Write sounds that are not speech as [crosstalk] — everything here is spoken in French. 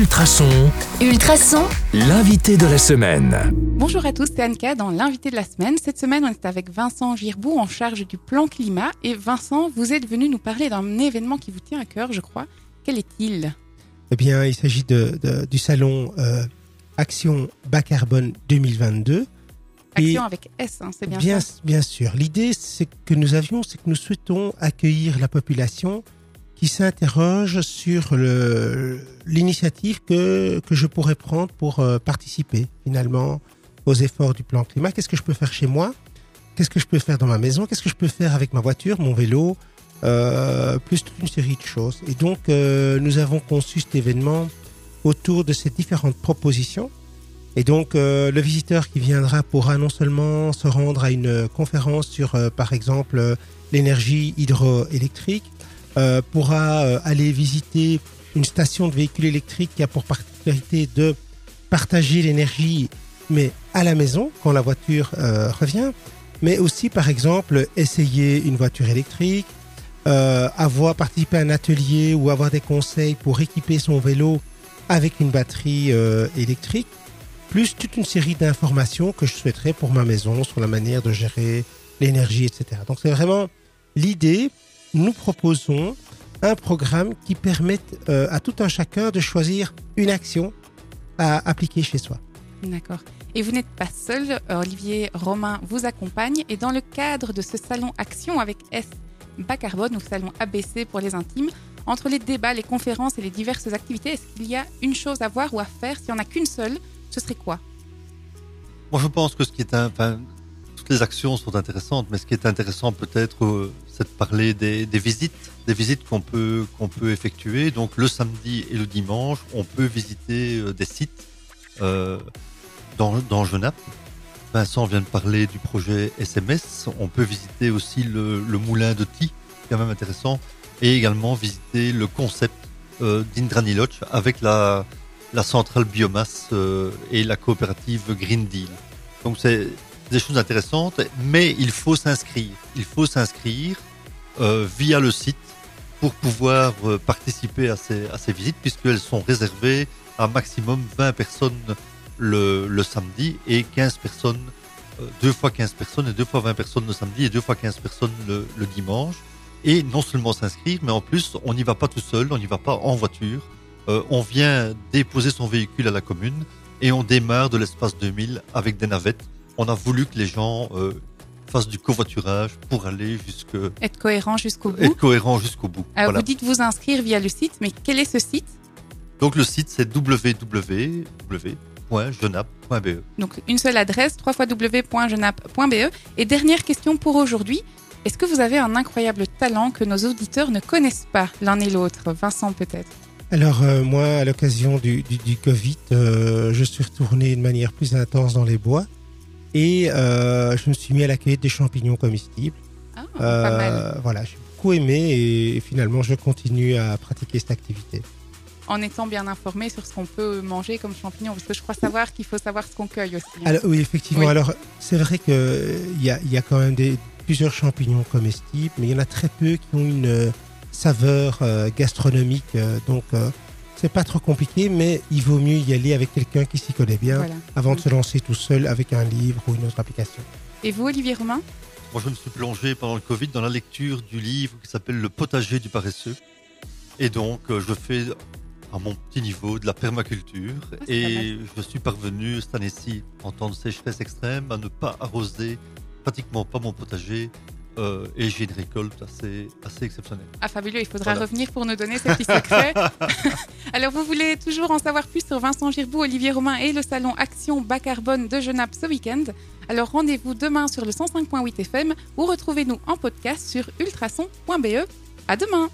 Ultrason, Ultrason, l'invité de la semaine. Bonjour à tous, c'est Anka dans l'invité de la semaine. Cette semaine, on est avec Vincent Girbou en charge du plan climat. Et Vincent, vous êtes venu nous parler d'un événement qui vous tient à cœur, je crois. Quel est-il? Eh bien, il s'agit de, de- du salon euh, Action Bas Carbone 2022. Action Et avec S, hein, c'est bien, bien, ça? bien sûr. L'idée, c'est que nous avions, c'est que nous souhaitons accueillir la population qui s'interroge sur l'initiative que, que je pourrais prendre pour euh, participer finalement aux efforts du plan climat. Qu'est-ce que je peux faire chez moi? Qu'est-ce que je peux faire dans ma maison? Qu'est-ce que je peux faire avec ma voiture, mon vélo? Euh, Plus toute une série de choses. Et donc, euh, nous avons conçu cet événement autour de ces différentes propositions. Et donc, le visiteur qui viendra pourra non seulement se rendre à une conférence sur, par exemple, l'énergie hydroélectrique, euh, pourra euh, aller visiter une station de véhicules électriques qui a pour particularité de partager l'énergie, mais à la maison, quand la voiture euh, revient, mais aussi, par exemple, essayer une voiture électrique, euh, avoir participé à un atelier ou avoir des conseils pour équiper son vélo avec une batterie euh, électrique plus toute une série d'informations que je souhaiterais pour ma maison sur la manière de gérer l'énergie, etc. Donc c'est vraiment l'idée. Nous proposons un programme qui permette euh, à tout un chacun de choisir une action à appliquer chez soi. D'accord. Et vous n'êtes pas seul, Olivier Romain vous accompagne. Et dans le cadre de ce salon Action avec S bas carbone ou salon ABC pour les intimes, entre les débats, les conférences et les diverses activités, est-ce qu'il y a une chose à voir ou à faire? S'il n'y en a qu'une seule, ce serait quoi? Moi, je pense que ce qui est, un- enfin, les actions sont intéressantes, mais ce qui est intéressant peut-être, euh, c'est de parler des, visites, des visites qu'on peut peut effectuer. Donc le samedi et le dimanche, on peut visiter euh, des sites euh, dans dans Genappe. Vincent vient de parler du projet SMS. On peut visiter aussi le, moulin de Ti, quand même intéressant, et également visiter le concept euh, d'Indrani Lodge avec la la centrale biomasse et la coopérative Green Deal. Donc c'est des choses intéressantes, mais il faut s'inscrire. Il faut s'inscrire euh, via le site pour pouvoir euh, participer à ces, à ces visites, puisqu'elles sont réservées à maximum 20 personnes le, le samedi et 15 personnes, euh, deux fois 15 personnes et deux fois 20 personnes le samedi et deux fois 15 personnes le, le dimanche. Et non seulement s'inscrire, mais en plus, on n'y va pas tout seul, on n'y va pas en voiture. Euh, on vient déposer son véhicule à la commune et on démarre de l'espace 2000 avec des navettes. On a voulu que les gens euh, fassent du covoiturage pour aller jusque Être cohérent jusqu'au bout être cohérent jusqu'au bout. Alors, Voilà. Vous dites vous inscrire via le site, mais quel est ce site? Donc le site c'est www.genap.be. Donc une seule adresse, www.genap.be. Et dernière question pour aujourd'hui. Est-ce que vous avez un incroyable talent que nos auditeurs ne connaissent pas l'un et l'autre? Vincent peut-être. Alors euh, moi, à l'occasion du, du, du Covid, euh, je suis retourné de manière plus intense dans les bois et euh, je me suis mis à la cueillette des champignons comestibles. Ah, pas mal. Euh, voilà, j'ai beaucoup aimé et finalement je continue à pratiquer cette activité. En étant bien informé sur ce qu'on peut manger comme champignons. Parce que je crois savoir qu'il faut savoir ce qu'on cueille aussi. hein. Alors, oui, effectivement. Oui. Alors, c'est vrai qu'il y a, y a quand même des, plusieurs champignons comestibles, mais il y en a très peu qui ont une euh, saveur euh, gastronomique. euh, donc, euh, c'est pas trop compliqué, mais il vaut mieux y aller avec quelqu'un qui s'y connaît bien Voilà. avant de se lancer tout seul avec un livre ou une autre application. Et vous, Olivier Romain? Moi je me suis plongé pendant le Covid dans la lecture du livre qui s'appelle Le potager du paresseux. Et donc euh, je fais à mon petit niveau de la permaculture Ah, et je suis parvenu cette année-ci en temps de sécheresse extrême à ne pas arroser pratiquement pas mon potager euh, et j'ai une récolte assez, assez exceptionnelle. Ah, fabuleux, il faudra Voilà. revenir pour nous donner ces petits secrets. [laughs] Alors, vous voulez toujours en savoir plus sur Vincent Girbou, Olivier Romain et le salon Action Bas Carbone de Genappe ce week-end Alors, rendez-vous demain sur le 105.8 FM ou retrouvez-nous en podcast sur ultrason.be. À demain!